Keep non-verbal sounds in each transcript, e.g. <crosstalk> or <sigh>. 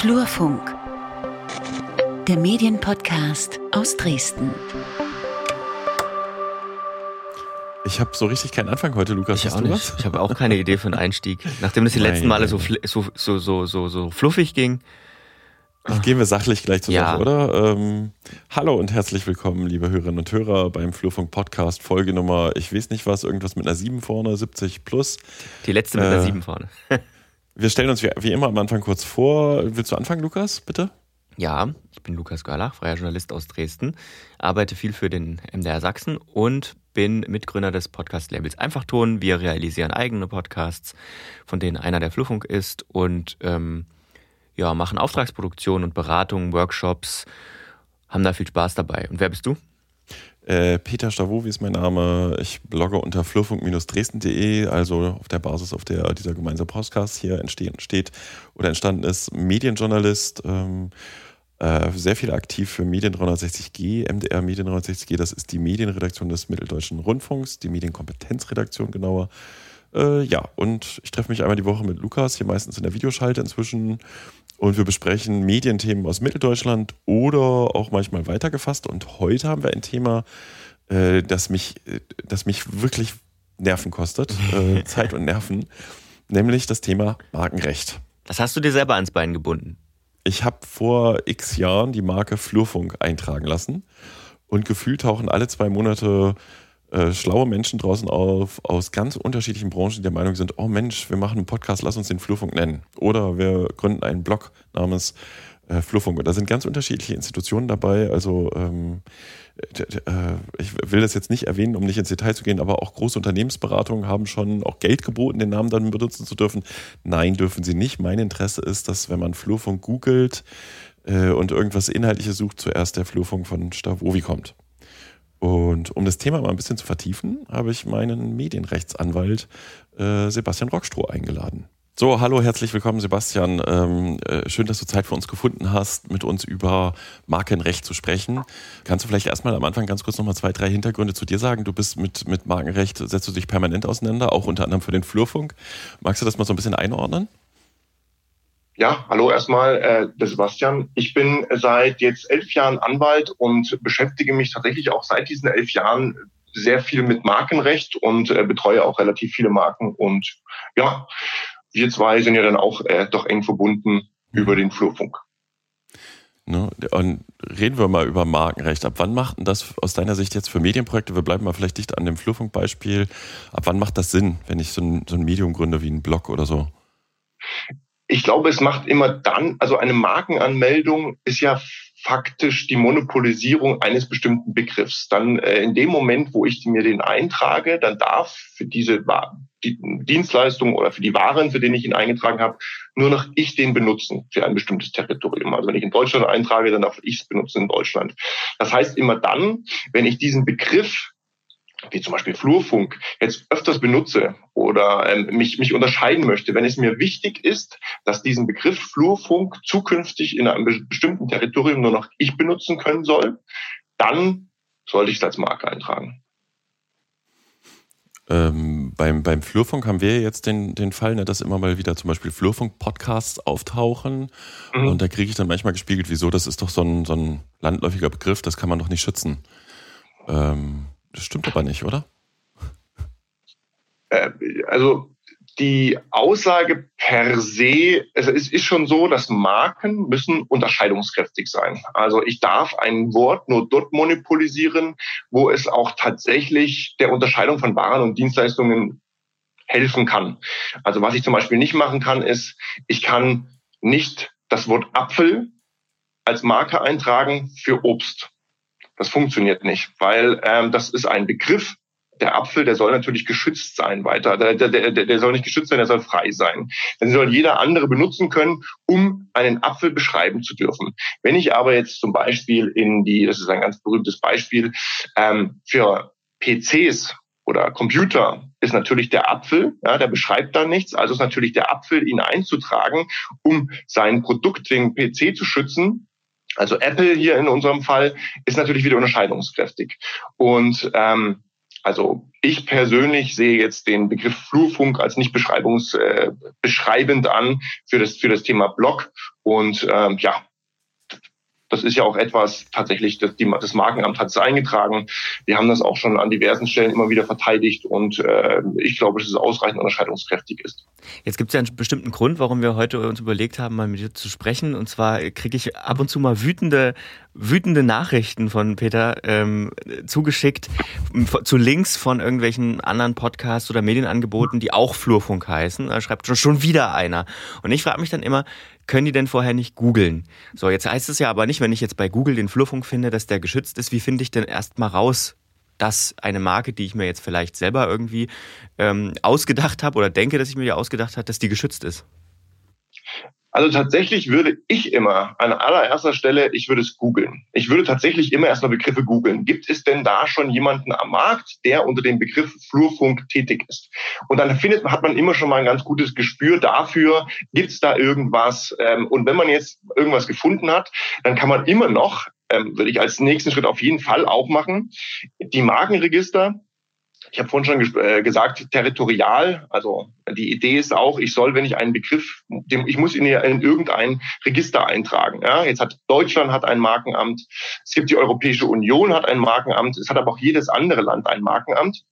Flurfunk, der Medienpodcast aus Dresden. Ich habe so richtig keinen Anfang heute, Lukas. Ich auch nicht. Was? Ich habe auch keine Idee für einen Einstieg. Nachdem das die letzten Male so, so, so, so, so, so fluffig ging. Gehen wir sachlich gleich zur ja. Sache, oder? Ähm, hallo und herzlich willkommen, liebe Hörerinnen und Hörer, beim Flurfunk Podcast, Folge Nummer, ich weiß nicht was, irgendwas mit einer 7 vorne, 70 plus. Die letzte mit äh, einer 7 vorne. <laughs> wir stellen uns wie, wie, immer am Anfang kurz vor. Willst du anfangen, Lukas, bitte? Ja, ich bin Lukas Görlach, freier Journalist aus Dresden, arbeite viel für den MDR Sachsen und bin Mitgründer des Podcast-Labels Einfachton. Wir realisieren eigene Podcasts, von denen einer der Flurfunk ist und ähm, ja, machen Auftragsproduktion und Beratung, Workshops, haben da viel Spaß dabei. Und wer bist du? Äh, Peter Stavovi ist mein Name. Ich blogge unter flurfunk-dresden.de, also auf der Basis, auf der dieser gemeinsame Podcast hier entsteht, oder entstanden ist. Medienjournalist, ähm, äh, sehr viel aktiv für Medien 360G, MDR Medien 360G, das ist die Medienredaktion des Mitteldeutschen Rundfunks, die Medienkompetenzredaktion genauer. Äh, ja, und ich treffe mich einmal die Woche mit Lukas, hier meistens in der Videoschalte inzwischen und wir besprechen Medienthemen aus Mitteldeutschland oder auch manchmal weitergefasst. Und heute haben wir ein Thema, äh, das, mich, äh, das mich wirklich Nerven kostet, äh, <laughs> Zeit und Nerven, nämlich das Thema Markenrecht. Das hast du dir selber ans Bein gebunden. Ich habe vor x Jahren die Marke Flurfunk eintragen lassen und gefühlt tauchen alle zwei Monate äh, schlaue Menschen draußen auf aus ganz unterschiedlichen Branchen, die der Meinung sind, oh Mensch, wir machen einen Podcast, lass uns den Flurfunk nennen. Oder wir gründen einen Blog namens äh, Flurfunk. Und da sind ganz unterschiedliche Institutionen dabei. Also ähm, äh, ich will das jetzt nicht erwähnen, um nicht ins Detail zu gehen, aber auch große Unternehmensberatungen haben schon auch Geld geboten, den Namen dann benutzen zu dürfen. Nein, dürfen sie nicht. Mein Interesse ist, dass wenn man Flurfunk googelt äh, und irgendwas Inhaltliches sucht, zuerst der Flurfunk von Stavovi kommt. Und um das Thema mal ein bisschen zu vertiefen, habe ich meinen Medienrechtsanwalt äh, Sebastian Rockstroh eingeladen. So, hallo, herzlich willkommen, Sebastian. Ähm, äh, schön, dass du Zeit für uns gefunden hast, mit uns über Markenrecht zu sprechen. Kannst du vielleicht erstmal am Anfang ganz kurz nochmal zwei, drei Hintergründe zu dir sagen? Du bist mit, mit Markenrecht, setzt du dich permanent auseinander, auch unter anderem für den Flurfunk. Magst du das mal so ein bisschen einordnen? Ja, hallo erstmal, äh, der Sebastian. Ich bin seit jetzt elf Jahren Anwalt und beschäftige mich tatsächlich auch seit diesen elf Jahren sehr viel mit Markenrecht und äh, betreue auch relativ viele Marken. Und ja, wir zwei sind ja dann auch äh, doch eng verbunden mhm. über den Flurfunk. Ne? Und reden wir mal über Markenrecht. Ab wann macht denn das aus deiner Sicht jetzt für Medienprojekte, wir bleiben mal vielleicht dicht an dem Flurfunkbeispiel, ab wann macht das Sinn, wenn ich so ein, so ein Medium gründe wie ein Blog oder so? Ich glaube, es macht immer dann, also eine Markenanmeldung ist ja faktisch die Monopolisierung eines bestimmten Begriffs. Dann äh, in dem Moment, wo ich mir den eintrage, dann darf für diese die Dienstleistung oder für die Waren, für den ich ihn eingetragen habe, nur noch ich den benutzen für ein bestimmtes Territorium. Also wenn ich in Deutschland eintrage, dann darf ich es benutzen in Deutschland. Das heißt immer dann, wenn ich diesen Begriff wie zum Beispiel Flurfunk, jetzt öfters benutze oder ähm, mich, mich unterscheiden möchte, wenn es mir wichtig ist, dass diesen Begriff Flurfunk zukünftig in einem bestimmten Territorium nur noch ich benutzen können soll, dann sollte ich es als Marke eintragen. Ähm, beim, beim Flurfunk haben wir jetzt den, den Fall, ne, dass immer mal wieder zum Beispiel Flurfunk-Podcasts auftauchen. Mhm. Und da kriege ich dann manchmal gespiegelt, wieso, das ist doch so ein, so ein landläufiger Begriff, das kann man doch nicht schützen. Ähm, das stimmt aber nicht, oder? Äh, also die Aussage per se, es ist schon so, dass Marken müssen unterscheidungskräftig sein. Also ich darf ein Wort nur dort monopolisieren, wo es auch tatsächlich der Unterscheidung von Waren und Dienstleistungen helfen kann. Also was ich zum Beispiel nicht machen kann, ist, ich kann nicht das Wort Apfel als Marke eintragen für Obst. Das funktioniert nicht, weil ähm, das ist ein Begriff. Der Apfel, der soll natürlich geschützt sein weiter. Der, der, der, der soll nicht geschützt sein, der soll frei sein. Den soll jeder andere benutzen können, um einen Apfel beschreiben zu dürfen. Wenn ich aber jetzt zum Beispiel in die, das ist ein ganz berühmtes Beispiel, ähm, für PCs oder Computer ist natürlich der Apfel, ja, der beschreibt da nichts, also ist natürlich der Apfel, ihn einzutragen, um sein Produkt, den PC zu schützen, also Apple hier in unserem Fall ist natürlich wieder unterscheidungskräftig. Und ähm, Also ich persönlich sehe jetzt den Begriff Flurfunk als nicht beschreibungs, äh, beschreibend an für das, für das Thema Blog. Und ähm, ja, das ist ja auch etwas tatsächlich, das, die, das Markenamt hat es eingetragen. Wir haben das auch schon an diversen Stellen immer wieder verteidigt und äh, ich glaube, dass es ausreichend unterscheidungskräftig ist. Jetzt gibt es ja einen bestimmten Grund, warum wir heute uns überlegt haben, mal mit dir zu sprechen. Und zwar kriege ich ab und zu mal wütende, wütende Nachrichten von Peter ähm, zugeschickt zu Links von irgendwelchen anderen Podcasts oder Medienangeboten, die auch Flurfunk heißen. Da schreibt schon, schon wieder einer. Und ich frage mich dann immer, können die denn vorher nicht googeln? So, jetzt heißt es ja aber nicht, wenn ich jetzt bei Google den Flurfunk finde, dass der geschützt ist, wie finde ich denn erst mal raus, dass eine Marke, die ich mir jetzt vielleicht selber irgendwie ähm, ausgedacht habe oder denke, dass ich mir die ausgedacht habe, dass die geschützt ist? Also tatsächlich würde ich immer an allererster Stelle, ich würde es googeln. Ich würde tatsächlich immer erstmal Begriffe googeln. Gibt es denn da schon jemanden am Markt, der unter dem Begriff Flurfunk tätig ist? Und dann findet, hat man immer schon mal ein ganz gutes Gespür dafür, gibt es da irgendwas? Ähm, und wenn man jetzt irgendwas gefunden hat, dann kann man immer noch, ähm, würde ich als nächsten Schritt auf jeden Fall auch machen, die Markenregister ich habe vorhin schon äh, gesagt, territorial. Also die Idee ist auch, ich soll, wenn ich einen Begriff, ich muss ihn ja in irgendein Register eintragen. Ja, jetzt hat Deutschland hat ein Markenamt, es gibt die Europäische Union hat ein Markenamt, es hat aber auch jedes andere Land ein Markenamt.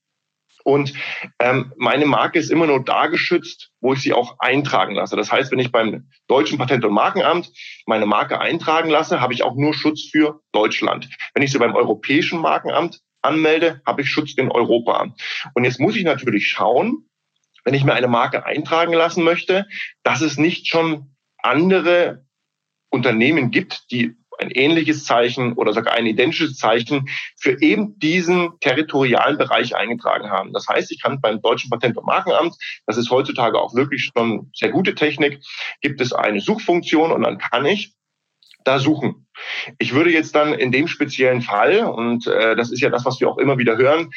Und ähm, meine Marke ist immer nur da geschützt, wo ich sie auch eintragen lasse. Das heißt, wenn ich beim deutschen Patent- und Markenamt meine Marke eintragen lasse, habe ich auch nur Schutz für Deutschland. Wenn ich sie beim europäischen Markenamt anmelde, habe ich Schutz in Europa. Und jetzt muss ich natürlich schauen, wenn ich mir eine Marke eintragen lassen möchte, dass es nicht schon andere Unternehmen gibt, die ein ähnliches Zeichen oder sogar ein identisches Zeichen für eben diesen territorialen Bereich eingetragen haben. Das heißt, ich kann beim Deutschen Patent- und Markenamt, das ist heutzutage auch wirklich schon sehr gute Technik, gibt es eine Suchfunktion und dann kann ich da suchen. Ich würde jetzt dann in dem speziellen Fall, und äh, das ist ja das, was wir auch immer wieder hören,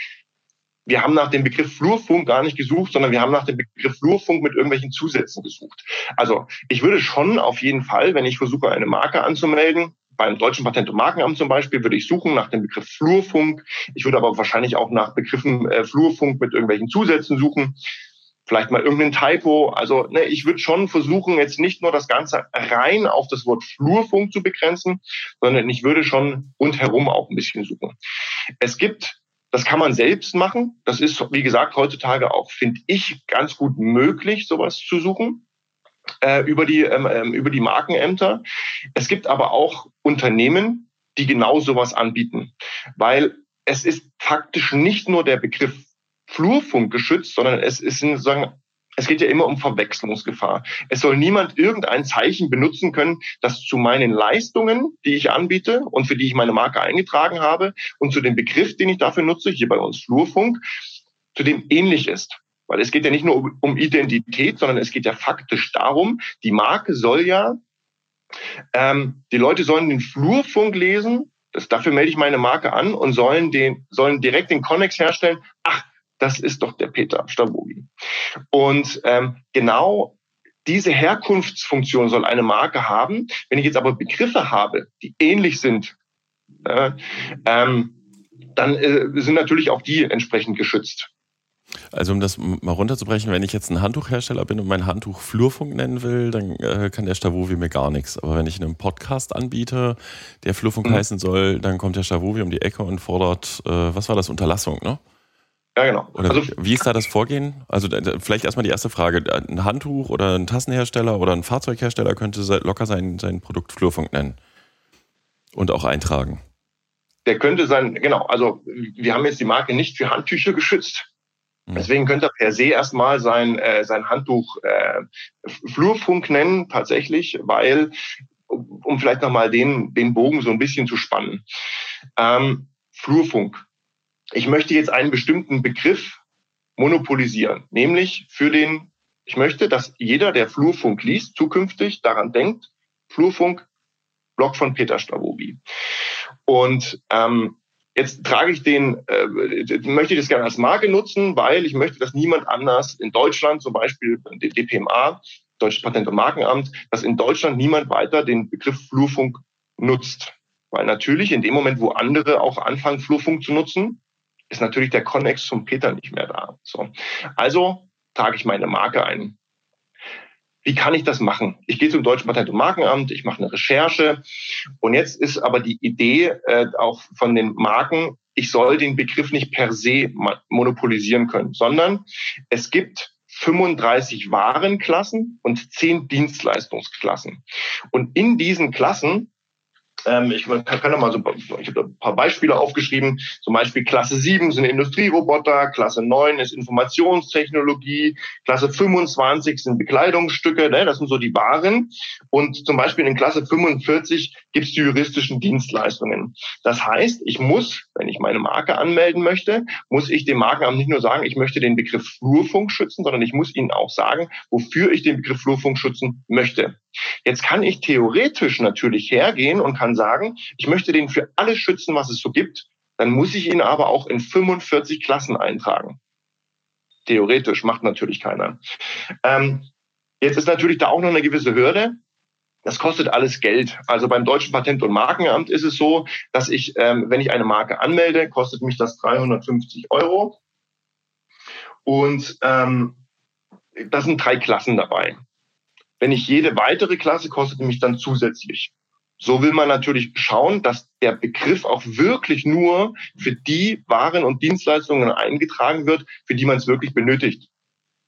wir haben nach dem Begriff Flurfunk gar nicht gesucht, sondern wir haben nach dem Begriff Flurfunk mit irgendwelchen Zusätzen gesucht. Also ich würde schon auf jeden Fall, wenn ich versuche, eine Marke anzumelden, beim Deutschen Patent- und Markenamt zum Beispiel würde ich suchen nach dem Begriff Flurfunk. Ich würde aber wahrscheinlich auch nach Begriffen äh, Flurfunk mit irgendwelchen Zusätzen suchen vielleicht mal irgendein Typo. Also ne, ich würde schon versuchen, jetzt nicht nur das Ganze rein auf das Wort Flurfunk zu begrenzen, sondern ich würde schon rundherum auch ein bisschen suchen. Es gibt, das kann man selbst machen. Das ist, wie gesagt, heutzutage auch, finde ich, ganz gut möglich, sowas zu suchen äh, über, die, ähm, ähm über die Markenämter. Es gibt aber auch Unternehmen, die genau sowas anbieten, weil es ist faktisch nicht nur der Begriff Flurfunk geschützt, sondern es ist sozusagen es geht ja immer um Verwechslungsgefahr. Es soll niemand irgendein Zeichen benutzen können, das zu meinen Leistungen, die ich anbiete und für die ich meine Marke eingetragen habe und zu dem Begriff, den ich dafür nutze, hier bei uns Flurfunk, zu dem ähnlich ist. Weil es geht ja nicht nur um Identität, sondern es geht ja faktisch darum, die Marke soll ja, ähm, die Leute sollen den Flurfunk lesen, das, dafür melde ich meine Marke an und sollen den, sollen direkt den Connex herstellen. Ach, das ist doch der Peter Stavogi. Und ähm, genau diese Herkunftsfunktion soll eine Marke haben. Wenn ich jetzt aber Begriffe habe, die ähnlich sind, äh, ähm, dann äh, sind natürlich auch die entsprechend geschützt. Also um das mal runterzubrechen, wenn ich jetzt ein Handtuchhersteller bin und mein Handtuch Flurfunk nennen will, dann äh, kann der Stavovi mir gar nichts. Aber wenn ich einen Podcast anbiete, der Flurfunk mhm. heißen soll, dann kommt der Stavovi um die Ecke und fordert, äh, was war das, Unterlassung, ne? Ja, genau. Oder also, wie ist da das Vorgehen? Also vielleicht erstmal die erste Frage. Ein Handtuch oder ein Tassenhersteller oder ein Fahrzeughersteller könnte locker sein, sein Produkt Flurfunk nennen und auch eintragen. Der könnte sein, genau, also wir haben jetzt die Marke nicht für Handtücher geschützt. Mhm. Deswegen könnte er per se erstmal sein, äh, sein Handtuch äh, Flurfunk nennen, tatsächlich, weil, um vielleicht nochmal den, den Bogen so ein bisschen zu spannen. Ähm, Flurfunk ich möchte jetzt einen bestimmten Begriff monopolisieren, nämlich für den, ich möchte, dass jeder, der Flurfunk liest, zukünftig daran denkt, Flurfunk, Blog von Peter Stavovi. Und ähm, jetzt trage ich den, äh, möchte ich das gerne als Marke nutzen, weil ich möchte, dass niemand anders in Deutschland, zum Beispiel DPMA, Deutsches Patent- und Markenamt, dass in Deutschland niemand weiter den Begriff Flurfunk nutzt. Weil natürlich in dem Moment, wo andere auch anfangen, Flurfunk zu nutzen, ist natürlich der Konnex zum Peter nicht mehr da. So. Also trage ich meine Marke ein. Wie kann ich das machen? Ich gehe zum Deutschen Patent- und Markenamt, ich mache eine Recherche und jetzt ist aber die Idee äh, auch von den Marken, ich soll den Begriff nicht per se monopolisieren können, sondern es gibt 35 Warenklassen und 10 Dienstleistungsklassen. Und in diesen Klassen ähm, ich kann, kann mal so, ich habe ein paar Beispiele aufgeschrieben. Zum Beispiel Klasse 7 sind Industrieroboter, Klasse 9 ist Informationstechnologie, Klasse 25 sind Bekleidungsstücke, ne? das sind so die Waren. Und zum Beispiel in Klasse 45 gibt es die juristischen Dienstleistungen. Das heißt, ich muss, wenn ich meine Marke anmelden möchte, muss ich dem Markenamt nicht nur sagen, ich möchte den Begriff Flurfunk schützen, sondern ich muss ihnen auch sagen, wofür ich den Begriff Flurfunk schützen möchte. Jetzt kann ich theoretisch natürlich hergehen und kann sagen, ich möchte den für alles schützen, was es so gibt. Dann muss ich ihn aber auch in 45 Klassen eintragen. Theoretisch macht natürlich keiner. Ähm, jetzt ist natürlich da auch noch eine gewisse Hürde. Das kostet alles Geld. Also beim Deutschen Patent- und Markenamt ist es so, dass ich, ähm, wenn ich eine Marke anmelde, kostet mich das 350 Euro. Und ähm, da sind drei Klassen dabei. Wenn ich jede weitere Klasse kostet mich dann zusätzlich. So will man natürlich schauen, dass der Begriff auch wirklich nur für die Waren und Dienstleistungen eingetragen wird, für die man es wirklich benötigt.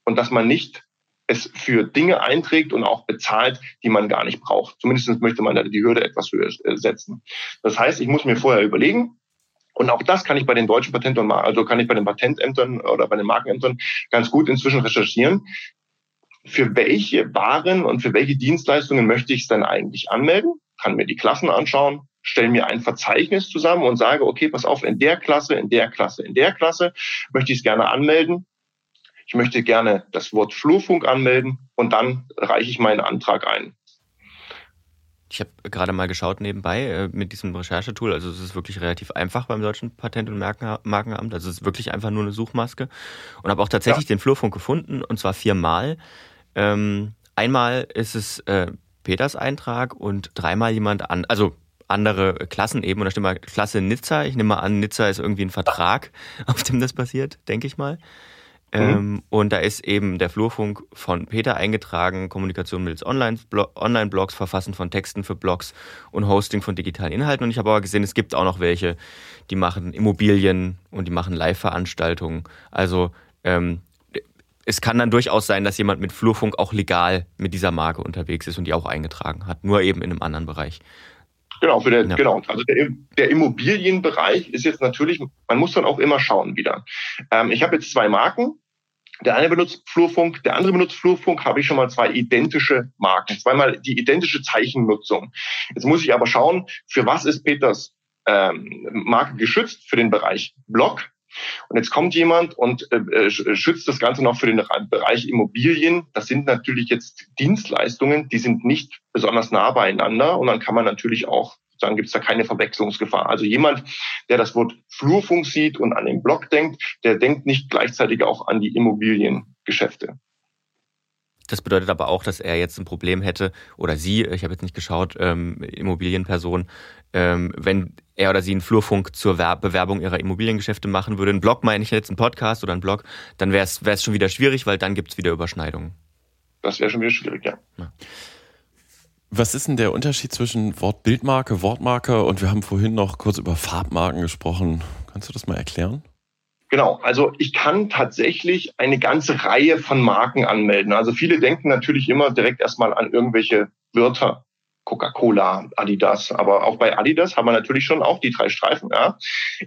Und dass man nicht es für Dinge einträgt und auch bezahlt, die man gar nicht braucht. Zumindest möchte man da die Hürde etwas höher äh, setzen. Das heißt, ich muss mir vorher überlegen, und auch das kann ich bei den deutschen Patent- also kann ich bei den Patentämtern oder bei den Markenämtern ganz gut inzwischen recherchieren für welche Waren und für welche Dienstleistungen möchte ich es dann eigentlich anmelden, kann mir die Klassen anschauen, stelle mir ein Verzeichnis zusammen und sage, okay, pass auf, in der Klasse, in der Klasse, in der Klasse möchte ich es gerne anmelden. Ich möchte gerne das Wort Flurfunk anmelden und dann reiche ich meinen Antrag ein. Ich habe gerade mal geschaut nebenbei äh, mit diesem Recherchetool. Also es ist wirklich relativ einfach beim deutschen Patent- und Markenamt. Also es ist wirklich einfach nur eine Suchmaske. Und habe auch tatsächlich ja. den Flurfunk gefunden und zwar viermal. Ähm, einmal ist es äh, Peters Eintrag und dreimal jemand an, also andere Klassen eben. Und da steht mal Klasse Nizza. Ich nehme mal an, Nizza ist irgendwie ein Vertrag, <laughs> auf dem das passiert, denke ich mal. Mhm. Ähm, und da ist eben der Flurfunk von Peter eingetragen, Kommunikation mittels Online-Blogs, Verfassen von Texten für Blogs und Hosting von digitalen Inhalten. Und ich habe aber gesehen, es gibt auch noch welche, die machen Immobilien und die machen Live-Veranstaltungen. Also ähm, es kann dann durchaus sein, dass jemand mit Flurfunk auch legal mit dieser Marke unterwegs ist und die auch eingetragen hat, nur eben in einem anderen Bereich. Genau, für der, ja. genau. Also der, der Immobilienbereich ist jetzt natürlich, man muss dann auch immer schauen wieder. Ähm, ich habe jetzt zwei Marken. Der eine benutzt Flurfunk, der andere benutzt Flurfunk, habe ich schon mal zwei identische Marken, zweimal die identische Zeichennutzung. Jetzt muss ich aber schauen, für was ist Peters ähm, Marke geschützt? Für den Bereich Blog und jetzt kommt jemand und äh, äh schützt das Ganze noch für den Bereich Immobilien. Das sind natürlich jetzt Dienstleistungen, die sind nicht besonders nah beieinander und dann kann man natürlich auch sagen, gibt es da keine Verwechslungsgefahr. Also jemand, der das Wort Flurfunk sieht und an den Block denkt, der denkt nicht gleichzeitig auch an die Immobiliengeschäfte. Das bedeutet aber auch, dass er jetzt ein Problem hätte, oder sie, ich habe jetzt nicht geschaut, ähm, Immobilienperson, ähm, wenn er oder sie einen Flurfunk zur Bewerbung ihrer Immobiliengeschäfte machen würde, ein Blog meine ich jetzt, ein Podcast oder ein Blog, dann wäre es schon wieder schwierig, weil dann gibt es wieder Überschneidungen. Das wäre schon wieder schwierig, ja. ja. Was ist denn der Unterschied zwischen Wortbildmarke, Wortmarke und wir haben vorhin noch kurz über Farbmarken gesprochen. Kannst du das mal erklären? Genau, also ich kann tatsächlich eine ganze Reihe von Marken anmelden. Also viele denken natürlich immer direkt erstmal an irgendwelche Wörter. Coca-Cola, Adidas, aber auch bei Adidas haben wir natürlich schon auch die drei Streifen. Ja.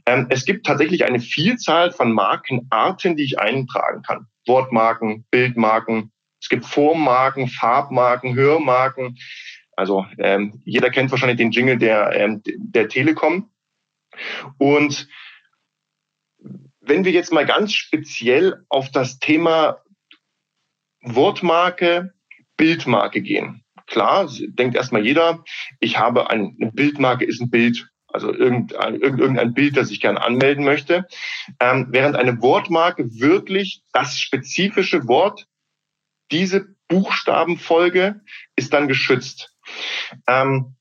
Ähm, es gibt tatsächlich eine Vielzahl von Markenarten, die ich eintragen kann. Wortmarken, Bildmarken, es gibt Formmarken, Farbmarken, Hörmarken. Also ähm, jeder kennt wahrscheinlich den Jingle der, ähm, der Telekom. Und wenn wir jetzt mal ganz speziell auf das Thema Wortmarke, Bildmarke gehen. Klar, denkt erstmal jeder, ich habe ein, eine Bildmarke, ist ein Bild, also irgendein, irgendein Bild, das ich gerne anmelden möchte. Ähm, während eine Wortmarke wirklich das spezifische Wort, diese Buchstabenfolge ist dann geschützt. Ähm,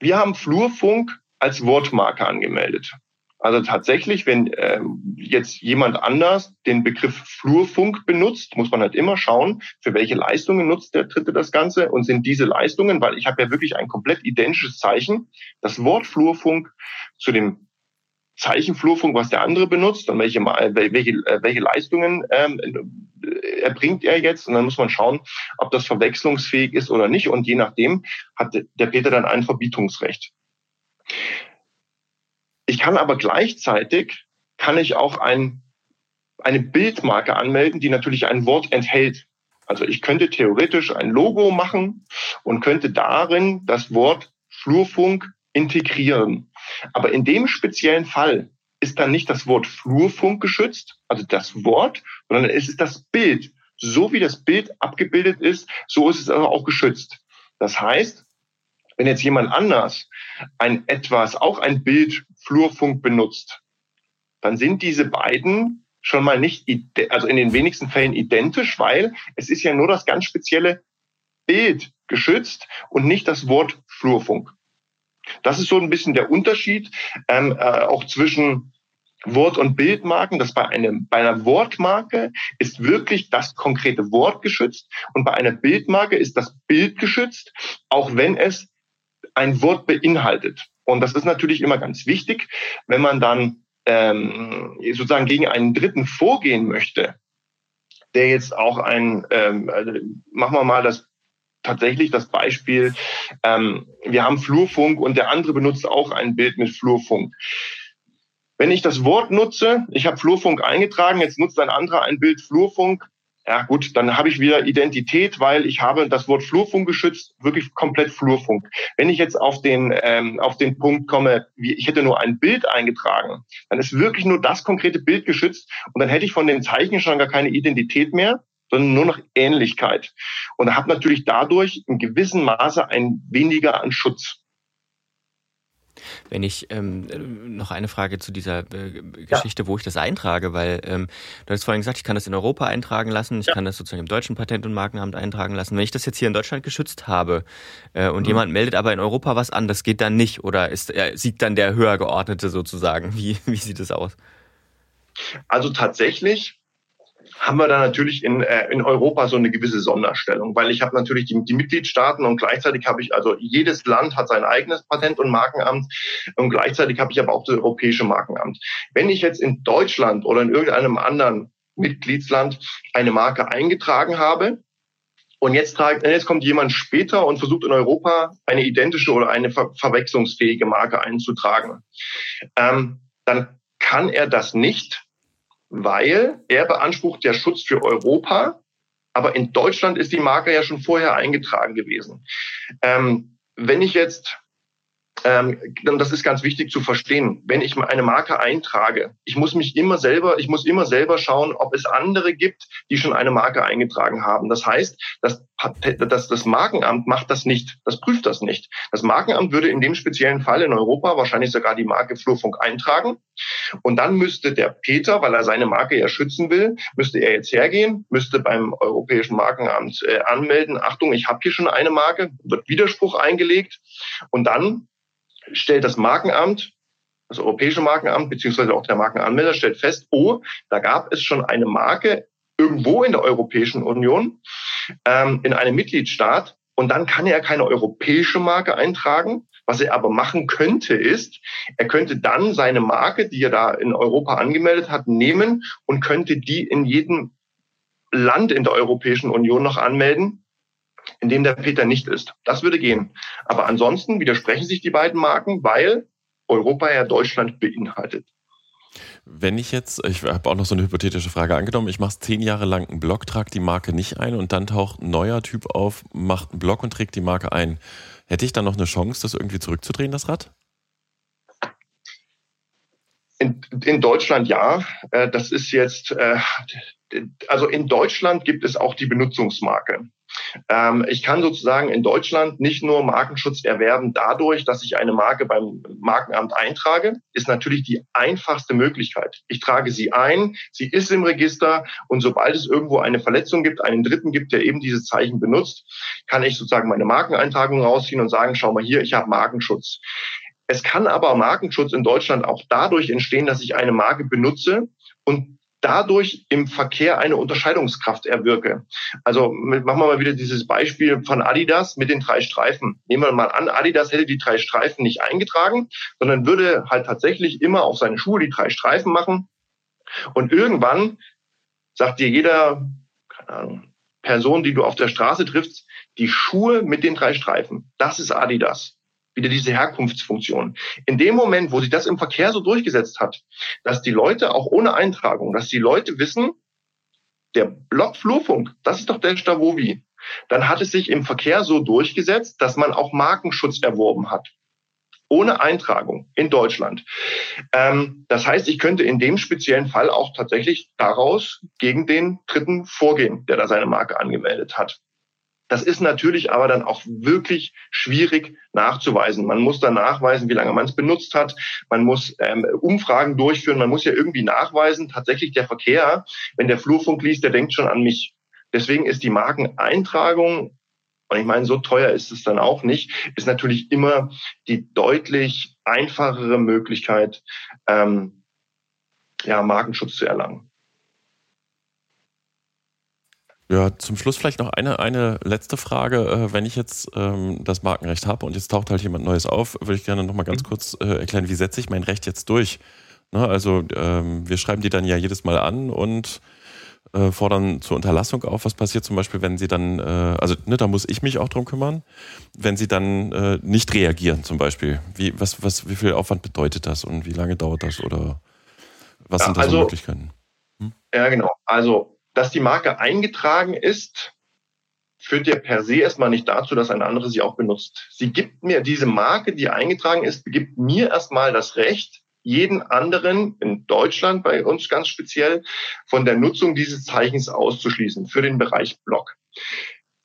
wir haben Flurfunk als Wortmarke angemeldet. Also tatsächlich, wenn ähm, jetzt jemand anders den Begriff Flurfunk benutzt, muss man halt immer schauen, für welche Leistungen nutzt der Dritte das Ganze und sind diese Leistungen, weil ich habe ja wirklich ein komplett identisches Zeichen, das Wort Flurfunk zu dem Zeichen Flurfunk, was der andere benutzt und welche, welche, äh, welche Leistungen ähm, erbringt er jetzt und dann muss man schauen, ob das verwechslungsfähig ist oder nicht und je nachdem hat der Peter dann ein Verbietungsrecht. Ich kann aber gleichzeitig, kann ich auch ein, eine Bildmarke anmelden, die natürlich ein Wort enthält. Also ich könnte theoretisch ein Logo machen und könnte darin das Wort Flurfunk integrieren. Aber in dem speziellen Fall ist dann nicht das Wort Flurfunk geschützt, also das Wort, sondern es ist das Bild. So wie das Bild abgebildet ist, so ist es aber auch geschützt. Das heißt, wenn jetzt jemand anders ein etwas, auch ein Bild Flurfunk benutzt, dann sind diese beiden schon mal nicht, also in den wenigsten Fällen identisch, weil es ist ja nur das ganz spezielle Bild geschützt und nicht das Wort Flurfunk. Das ist so ein bisschen der Unterschied ähm, äh, auch zwischen Wort- und Bildmarken, dass bei, einem, bei einer Wortmarke ist wirklich das konkrete Wort geschützt und bei einer Bildmarke ist das Bild geschützt, auch wenn es ein Wort beinhaltet. Und das ist natürlich immer ganz wichtig, wenn man dann ähm, sozusagen gegen einen Dritten vorgehen möchte, der jetzt auch ein, ähm, also machen wir mal das tatsächlich das Beispiel, ähm, wir haben Flurfunk und der andere benutzt auch ein Bild mit Flurfunk. Wenn ich das Wort nutze, ich habe Flurfunk eingetragen, jetzt nutzt ein anderer ein Bild Flurfunk, ja gut, dann habe ich wieder Identität, weil ich habe das Wort Flurfunk geschützt, wirklich komplett Flurfunk. Wenn ich jetzt auf den, ähm, auf den Punkt komme, wie, ich hätte nur ein Bild eingetragen, dann ist wirklich nur das konkrete Bild geschützt und dann hätte ich von den Zeichen schon gar keine Identität mehr, sondern nur noch Ähnlichkeit. Und habe natürlich dadurch in gewissem Maße ein weniger an Schutz. Wenn ich ähm, noch eine Frage zu dieser äh, Geschichte, ja. wo ich das eintrage, weil ähm, du hast vorhin gesagt, ich kann das in Europa eintragen lassen, ich ja. kann das sozusagen im deutschen Patent- und Markenamt eintragen lassen. Wenn ich das jetzt hier in Deutschland geschützt habe äh, und mhm. jemand meldet aber in Europa was an, das geht dann nicht oder ist, äh, siegt dann der höher geordnete sozusagen? Wie, <laughs> wie sieht es aus? Also tatsächlich haben wir da natürlich in, äh, in Europa so eine gewisse Sonderstellung, weil ich habe natürlich die, die Mitgliedstaaten und gleichzeitig habe ich, also jedes Land hat sein eigenes Patent- und Markenamt und gleichzeitig habe ich aber auch das Europäische Markenamt. Wenn ich jetzt in Deutschland oder in irgendeinem anderen Mitgliedsland eine Marke eingetragen habe, und jetzt, tragt, jetzt kommt jemand später und versucht in Europa eine identische oder eine ver verwechslungsfähige Marke einzutragen. Ähm, dann kann er das nicht, weil er beansprucht ja Schutz für Europa, aber in Deutschland ist die Marke ja schon vorher eingetragen gewesen. Ähm, wenn ich jetzt ähm, das ist ganz wichtig zu verstehen. Wenn ich eine Marke eintrage, ich muss mich immer selber, ich muss immer selber schauen, ob es andere gibt, die schon eine Marke eingetragen haben. Das heißt, das, das, das Markenamt macht das nicht, das prüft das nicht. Das Markenamt würde in dem speziellen Fall in Europa wahrscheinlich sogar die Marke Flurfunk eintragen. Und dann müsste der Peter, weil er seine Marke ja schützen will, müsste er jetzt hergehen, müsste beim Europäischen Markenamt äh, anmelden, Achtung, ich habe hier schon eine Marke, wird Widerspruch eingelegt. Und dann stellt das Markenamt, das Europäische Markenamt, beziehungsweise auch der Markenanmelder stellt fest, oh, da gab es schon eine Marke irgendwo in der Europäischen Union, ähm, in einem Mitgliedstaat, und dann kann er keine europäische Marke eintragen. Was er aber machen könnte, ist, er könnte dann seine Marke, die er da in Europa angemeldet hat, nehmen und könnte die in jedem Land in der Europäischen Union noch anmelden in dem der Peter nicht ist. Das würde gehen. Aber ansonsten widersprechen sich die beiden Marken, weil Europa ja Deutschland beinhaltet. Wenn ich jetzt, ich habe auch noch so eine hypothetische Frage angenommen, ich mache zehn Jahre lang einen Blog, trage die Marke nicht ein und dann taucht ein neuer Typ auf, macht einen Blog und trägt die Marke ein. Hätte ich dann noch eine Chance, das irgendwie zurückzudrehen, das Rad? In, in Deutschland ja. Äh, das ist jetzt, äh, also in Deutschland gibt es auch die Benutzungsmarke. Ähm, ich kann sozusagen in Deutschland nicht nur Markenschutz erwerben dadurch, dass ich eine Marke beim Markenamt eintrage, ist natürlich die einfachste Möglichkeit. Ich trage sie ein, sie ist im Register und sobald es irgendwo eine Verletzung gibt, einen Dritten gibt, der eben dieses Zeichen benutzt, kann ich sozusagen meine Markeneintragung rausziehen und sagen, schau mal hier, ich habe Markenschutz. Es kann aber Markenschutz in Deutschland auch dadurch entstehen, dass ich eine Marke benutze und dadurch im Verkehr eine Unterscheidungskraft erwirke. Also machen wir mal wieder dieses Beispiel von Adidas mit den drei Streifen. Nehmen wir mal an, Adidas hätte die drei Streifen nicht eingetragen, sondern würde halt tatsächlich immer auf seine Schuhe die drei Streifen machen. Und irgendwann sagt dir jeder, keine Ahnung, Person, die du auf der Straße triffst, die Schuhe mit den drei Streifen, das ist Adidas wieder diese Herkunftsfunktion. In dem Moment, wo sich das im Verkehr so durchgesetzt hat, dass die Leute auch ohne Eintragung, dass die Leute wissen, der Block Flurfunk, das ist doch der Stavovi, dann hat es sich im Verkehr so durchgesetzt, dass man auch Markenschutz erworben hat. Ohne Eintragung in Deutschland. Ähm, das heißt, ich könnte in dem speziellen Fall auch tatsächlich daraus gegen den Dritten vorgehen, der da seine Marke angemeldet hat. Das ist natürlich aber dann auch wirklich schwierig nachzuweisen. Man muss dann nachweisen, wie lange man es benutzt hat. Man muss ähm, Umfragen durchführen. Man muss ja irgendwie nachweisen, tatsächlich der Verkehr, wenn der Flurfunk liest, der denkt schon an mich. Deswegen ist die Markeneintragung und ich meine, so teuer ist es dann auch nicht, ist natürlich immer die deutlich einfachere Möglichkeit, ähm, ja, Markenschutz zu erlangen. Ja, zum Schluss vielleicht noch eine, eine letzte Frage. Äh, wenn ich jetzt ähm, das Markenrecht habe und jetzt taucht halt jemand Neues auf, würde ich gerne nochmal ganz mhm. kurz äh, erklären, wie setze ich mein Recht jetzt durch? Ne, also ähm, wir schreiben die dann ja jedes Mal an und äh, fordern zur Unterlassung auf. Was passiert zum Beispiel, wenn sie dann, äh, also ne, da muss ich mich auch drum kümmern, wenn sie dann äh, nicht reagieren zum Beispiel. Wie, was, was, wie viel Aufwand bedeutet das und wie lange dauert das oder was ja, sind da also, so Möglichkeiten? Hm? Ja, genau. Also dass die Marke eingetragen ist, führt ja per se erstmal nicht dazu, dass ein anderer sie auch benutzt. Sie gibt mir diese Marke, die eingetragen ist, gibt mir erstmal das Recht, jeden anderen in Deutschland, bei uns ganz speziell, von der Nutzung dieses Zeichens auszuschließen für den Bereich Blog.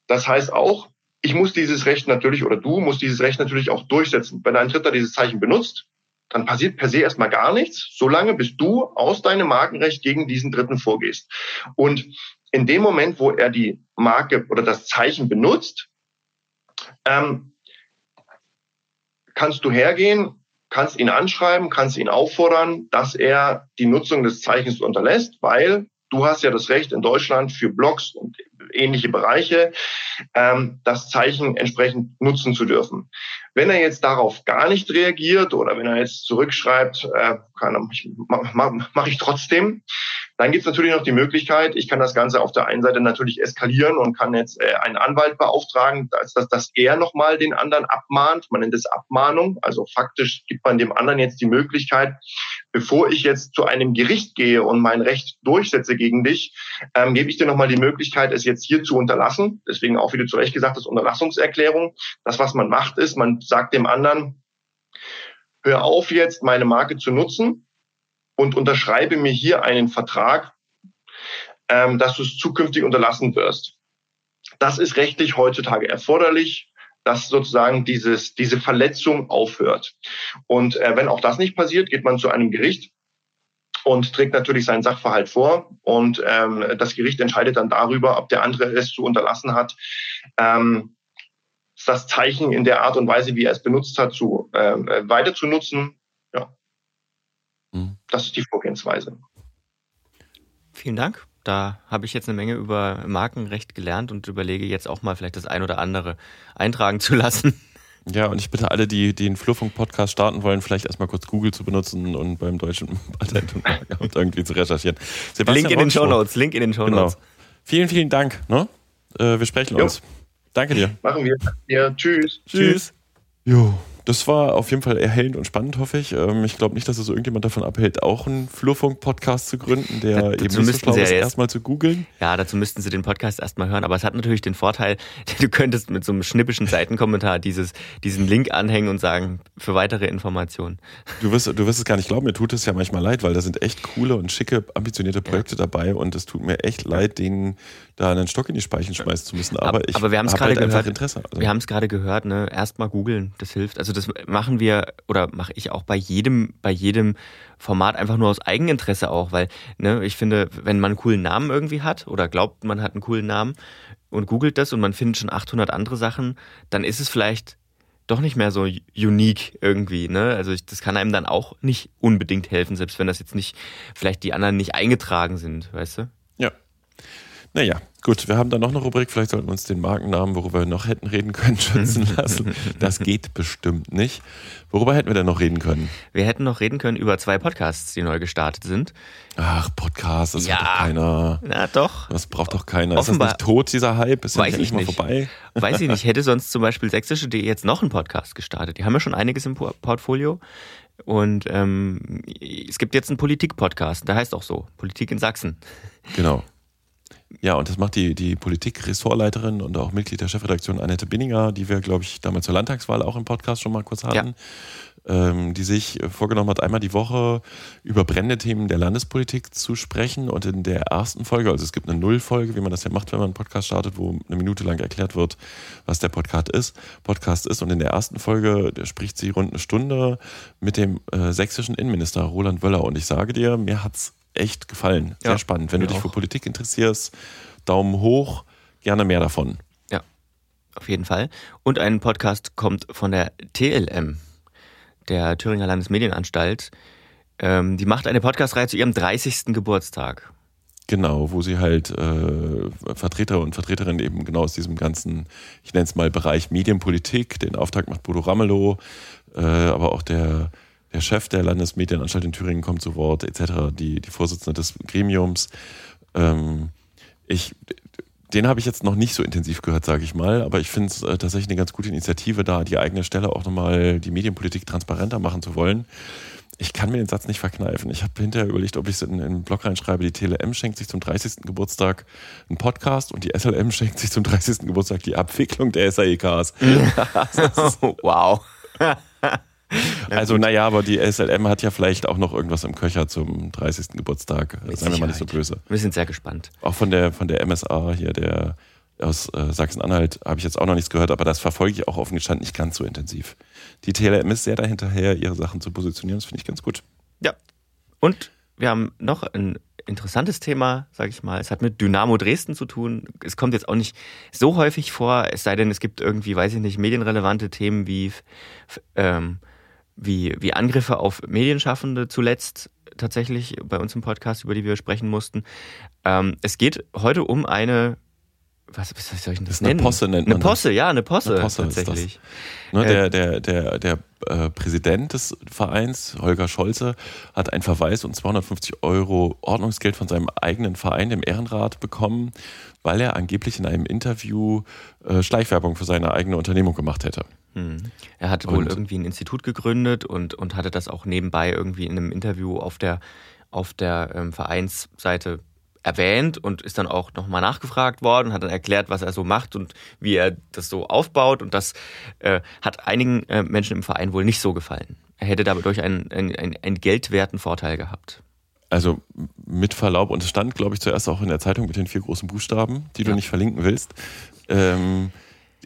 Das heißt auch, ich muss dieses Recht natürlich oder du musst dieses Recht natürlich auch durchsetzen. Wenn ein Dritter dieses Zeichen benutzt, dann passiert per se erstmal gar nichts, solange bis du aus deinem Markenrecht gegen diesen Dritten vorgehst. Und in dem Moment, wo er die Marke oder das Zeichen benutzt, ähm, kannst du hergehen, kannst ihn anschreiben, kannst ihn auffordern, dass er die Nutzung des Zeichens unterlässt, weil du hast ja das Recht in Deutschland für Blogs und ähnliche Bereiche, ähm, das Zeichen entsprechend nutzen zu dürfen. Wenn er jetzt darauf gar nicht reagiert oder wenn er jetzt zurückschreibt, äh, kann, mache mach ich trotzdem, dann gibt es natürlich noch die Möglichkeit, ich kann das Ganze auf der einen Seite natürlich eskalieren und kann jetzt äh, einen Anwalt beauftragen, dass, dass, dass er nochmal den anderen abmahnt. Man nennt es Abmahnung. Also faktisch gibt man dem anderen jetzt die Möglichkeit, bevor ich jetzt zu einem Gericht gehe und mein Recht durchsetze gegen dich, ähm, gebe ich dir nochmal die Möglichkeit, es jetzt hier zu unterlassen. Deswegen auch, wie du zu Recht gesagt hast, Unterlassungserklärung. Das, was man macht, ist, man sagt dem anderen, hör auf jetzt, meine Marke zu nutzen und unterschreibe mir hier einen Vertrag, ähm, dass du es zukünftig unterlassen wirst. Das ist rechtlich heutzutage erforderlich, dass sozusagen dieses, diese Verletzung aufhört. Und äh, wenn auch das nicht passiert, geht man zu einem Gericht und trägt natürlich seinen Sachverhalt vor. Und ähm, das Gericht entscheidet dann darüber, ob der andere es zu unterlassen hat, ähm, das Zeichen in der Art und Weise, wie er es benutzt hat, zu äh, weiter zu nutzen Mhm. Das ist die Vorgehensweise. Vielen Dank. Da habe ich jetzt eine Menge über Markenrecht gelernt und überlege jetzt auch mal vielleicht das ein oder andere eintragen zu lassen. Ja, und ich bitte alle, die, die den Flurfunk-Podcast starten wollen, vielleicht erstmal kurz Google zu benutzen und beim deutschen Patent <laughs> und Markenamt irgendwie zu recherchieren. Sebastian Link in den Show Notes. Link in den Show Notes. Genau. Vielen, vielen Dank. Ne? Äh, wir sprechen jo. uns. Danke dir. Machen wir. Ja, tschüss. Tschüss. Jo das war auf jeden Fall erhellend und spannend, hoffe ich. Ähm, ich glaube nicht, dass es irgendjemand davon abhält, auch einen Flurfunk-Podcast zu gründen, der ja, eben nicht so schlau ist, ja erstmal zu googeln. Ja, dazu müssten Sie den Podcast erstmal hören. Aber es hat natürlich den Vorteil, <laughs> du könntest mit so einem schnippischen Seitenkommentar dieses, diesen Link anhängen und sagen, für weitere Informationen. Du wirst, du wirst es gar nicht glauben, mir tut es ja manchmal leid, weil da sind echt coole und schicke, ambitionierte Projekte ja. dabei und es tut mir echt leid, denen da einen Stock in die Speichen schmeißen zu müssen. Aber, ich aber wir haben es gerade halt gehört. Interesse. Also. Wir haben es gerade gehört, ne? Erstmal googeln, das hilft. Also das machen wir oder mache ich auch bei jedem, bei jedem Format einfach nur aus Eigeninteresse auch, weil ne, ich finde, wenn man einen coolen Namen irgendwie hat oder glaubt, man hat einen coolen Namen und googelt das und man findet schon 800 andere Sachen, dann ist es vielleicht doch nicht mehr so unique irgendwie. Ne? Also ich, das kann einem dann auch nicht unbedingt helfen, selbst wenn das jetzt nicht, vielleicht die anderen nicht eingetragen sind, weißt du? Ja. Naja, gut, wir haben da noch eine Rubrik, vielleicht sollten wir uns den Markennamen, worüber wir noch hätten reden können, <laughs> schützen lassen. Das geht bestimmt nicht. Worüber hätten wir denn noch reden können? Wir hätten noch reden können über zwei Podcasts, die neu gestartet sind. Ach, Podcast, das Ja. hat doch keiner. Na doch. Das braucht doch keiner. Offenbar- ist das nicht tot, dieser Hype? Ist ja Weiß nicht ich nicht. vorbei? Weiß ich nicht, hätte <laughs> sonst zum Beispiel sächsische.de jetzt noch einen Podcast gestartet. Die haben ja schon einiges im Po- Portfolio. Und ähm, es gibt jetzt einen Politik-Podcast, der heißt auch so, Politik in Sachsen. Genau. Ja, und das macht die, die Politik-Ressortleiterin und auch Mitglied der Chefredaktion Annette Binninger, die wir, glaube ich, damals zur Landtagswahl auch im Podcast schon mal kurz hatten, ähm, die sich äh, vorgenommen hat, einmal die Woche über brennende Themen der Landespolitik zu sprechen. Und in der ersten Folge, also es gibt eine Nullfolge, wie man das ja macht, wenn man einen Podcast startet, wo eine Minute lang erklärt wird, was der Podcast ist. Podcast ist. Und in der ersten Folge spricht sie rund eine Stunde mit dem äh, sächsischen Innenminister Roland Wöller. Und ich sage dir, mir hat's echt gefallen. Sehr Ja, spannend. Wenn du dich auch. für Politik interessierst, Daumen hoch, gerne mehr davon. Ja, auf jeden Fall. Und ein Podcast kommt von der TLM, der Thüringer Landesmedienanstalt. Ähm, die macht eine Podcastreihe zu ihrem 30. Geburtstag. Genau, wo sie halt äh, Vertreter und Vertreterinnen eben genau aus diesem ganzen, ich nenne es mal Bereich Medienpolitik, den Auftrag macht Bodo Ramelow, äh, aber auch der, der Chef der Landesmedienanstalt in Thüringen kommt zu Wort, etc., die, die Vorsitzende des Gremiums. Ähm, ich, den habe ich jetzt noch nicht so intensiv gehört, sage ich mal, aber ich finde es äh, tatsächlich eine ganz gute Initiative, da die eigene Stelle auch nochmal die Medienpolitik transparenter machen zu wollen. Ich kann mir den Satz nicht verkneifen. Ich habe hinterher überlegt, ob ich es in, in den Blog reinschreibe. Die TLM schenkt sich zum 30. Geburtstag einen Podcast und die SLM schenkt sich zum 30. Geburtstag die Abwicklung der SAEKs. <laughs> wow. <laughs> <laughs> also, naja, aber die SLM hat ja vielleicht auch noch irgendwas im Köcher zum 30. Geburtstag. Seien wir mal nicht so böse. Wir sind sehr gespannt. Auch von der, von der MSA hier, der aus äh, Sachsen-Anhalt, habe ich jetzt auch noch nichts gehört, aber das verfolge ich auch offen gestanden nicht ganz so intensiv. Die TLM ist sehr dahinterher, ihre Sachen zu positionieren. Das finde ich ganz gut. Ja. Und wir haben noch ein interessantes Thema, sage ich mal. Es hat mit Dynamo Dresden zu tun. Es kommt jetzt auch nicht so häufig vor, es sei denn, es gibt irgendwie, weiß ich nicht, medienrelevante Themen wie, ähm, wie, wie Angriffe auf Medienschaffende zuletzt tatsächlich bei uns im Podcast, über die wir sprechen mussten. Ähm, es geht heute um eine, was, was soll ich denn das, Das ist eine nennen? Posse, nennt Eine man das. Posse, ja, eine Posse, Eine Posse das. tatsächlich. Ne, Äh, der der, der, der äh, Präsident des Vereins, Holger Scholze, hat einen Verweis und 250 Euro Ordnungsgeld von seinem eigenen Verein, dem Ehrenrat, bekommen, weil er angeblich in einem Interview äh, Schleichwerbung für seine eigene Unternehmung gemacht hätte. Hm. Er hat wohl irgendwie ein Institut gegründet und, und hatte das auch nebenbei irgendwie in einem Interview auf der, auf der ähm, Vereinsseite erwähnt und ist dann auch nochmal nachgefragt worden, hat dann erklärt, was er so macht und wie er das so aufbaut. Und das äh, hat einigen äh, Menschen im Verein wohl nicht so gefallen. Er hätte dadurch einen, einen, einen, einen geldwerten Vorteil gehabt. Also mit Verlaub, und es stand, glaube ich, zuerst auch in der Zeitung mit den vier großen Buchstaben, die du Ja. nicht verlinken willst. Ähm,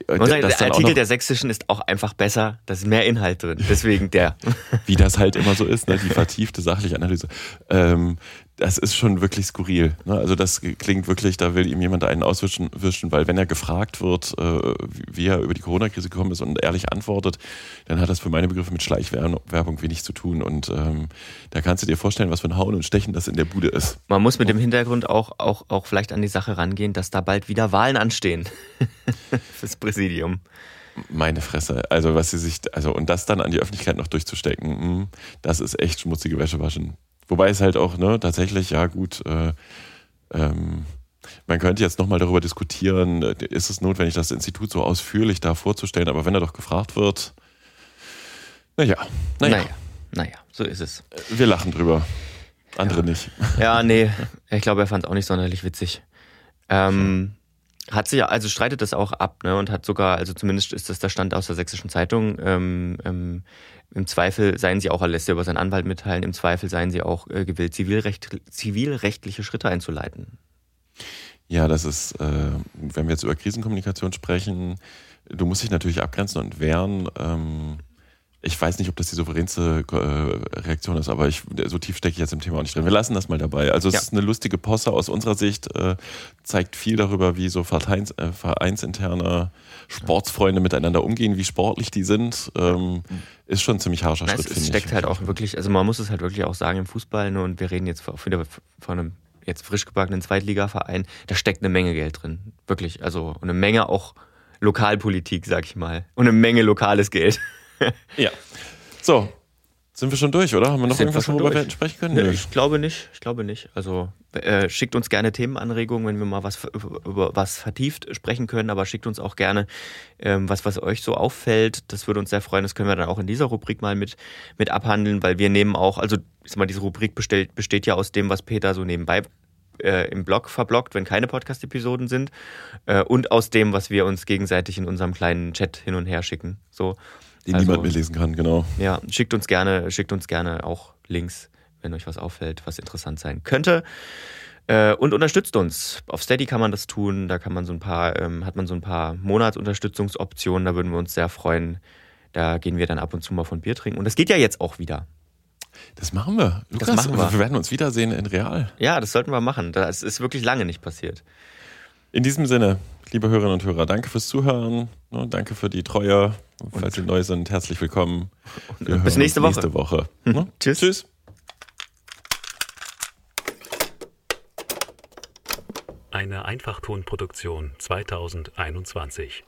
Dass der Artikel der Sächsischen ist auch einfach besser, da ist mehr Inhalt drin. Deswegen der. <laughs> wie das halt immer so ist, ne? die vertiefte sachliche Analyse. Ähm, das ist schon wirklich skurril. Ne? Also das klingt wirklich, da will ihm jemand einen auswischen, wischen, weil wenn er gefragt wird, äh, wie er über die Corona-Krise gekommen ist und ehrlich antwortet, dann hat das für meine Begriffe mit Schleichwerbung wenig zu tun. Und ähm, da kannst du dir vorstellen, was für ein Hauen und Stechen das in der Bude ist. Man muss mit dem Hintergrund auch, auch, auch vielleicht an die Sache rangehen, dass da bald wieder Wahlen anstehen. <laughs> Fürs Präsidium. Meine Fresse. Also was sie sich, also und das dann an die Öffentlichkeit noch durchzustecken, mh, das ist echt schmutzige Wäsche waschen. Wobei es halt auch, ne, tatsächlich, ja gut, äh, ähm, man könnte jetzt nochmal darüber diskutieren, äh, ist es notwendig, das Institut so ausführlich da vorzustellen, aber wenn er doch gefragt wird, naja, naja, Naja, naja, so ist es. wir lachen drüber. Andere nicht. Ja, nee, ich glaube, er fand es auch nicht sonderlich witzig. Ähm, hat sich, also streitet das auch ab, ne, und hat sogar, also zumindest ist das der Stand aus der Sächsischen Zeitung, ähm, ähm, im Zweifel seien sie auch, er lässt ja über seinen Anwalt mitteilen, im Zweifel seien sie auch äh, gewillt, zivilrecht, zivilrechtliche Schritte einzuleiten. Ja, das ist, äh, wenn wir jetzt über Krisenkommunikation sprechen, du musst dich natürlich abgrenzen und wehren. Ähm, ich weiß nicht, ob das die souveränste äh, Reaktion ist, aber ich, so tief stecke ich jetzt im Thema auch nicht drin. Wir lassen das mal dabei. Also es ja. ist eine lustige Posse aus unserer Sicht, äh, zeigt viel darüber, wie so Vereins, äh, vereinsinterne Sportsfreunde miteinander umgehen, wie sportlich die sind. Ähm, ist schon ein ziemlich harscher Na, Schritt, finde ich. Es steckt halt auch wirklich, also man muss es halt wirklich auch sagen im Fußball, ne, und wir reden jetzt wieder von einem jetzt frisch gebackenen Zweitligaverein, da steckt eine Menge Geld drin. Wirklich. Also eine Menge auch Lokalpolitik, sag ich mal. Und eine Menge lokales Geld. <laughs> ja. So, sind wir schon durch, oder? Haben wir noch Sind irgendwas, worüber wir sprechen können? Nee, ich glaube nicht. Ich glaube nicht. Also äh, schickt uns gerne Themenanregungen, wenn wir mal was über was vertieft sprechen können, aber schickt uns auch gerne ähm, was, was euch so auffällt. Das würde uns sehr freuen. Das können wir dann auch in dieser Rubrik mal mit, mit abhandeln, weil wir nehmen auch, also ich sag mal, diese Rubrik besteht, besteht ja aus dem, was Peter so nebenbei äh, im Blog verblockt, wenn keine Podcast-Episoden sind, äh, und aus dem, was wir uns gegenseitig in unserem kleinen Chat hin und her schicken. So. Die also, niemand mehr lesen kann, genau. Ja, schickt uns gerne, schickt uns gerne auch Links, wenn euch was auffällt, was interessant sein könnte. Äh, und unterstützt uns. Auf Steady kann man das tun. Da kann man so ein paar, ähm, hat man so ein paar Monatsunterstützungsoptionen. Da würden wir uns sehr freuen. Da gehen wir dann ab und zu mal von Bier trinken. Und das geht ja jetzt auch wieder. Das machen wir. Lukas, das machen wir. wir werden uns wiedersehen in Real. Ja, das sollten wir machen. Das ist wirklich lange nicht passiert. In diesem Sinne, liebe Hörerinnen und Hörer, danke fürs Zuhören. Ne, danke für die Treue. Und Falls Sie neu sind, herzlich willkommen. Wir bis nächste Woche. Nächste Woche. Ne? Tschüss. Tschüss. Eine Einfachtonproduktion 2021.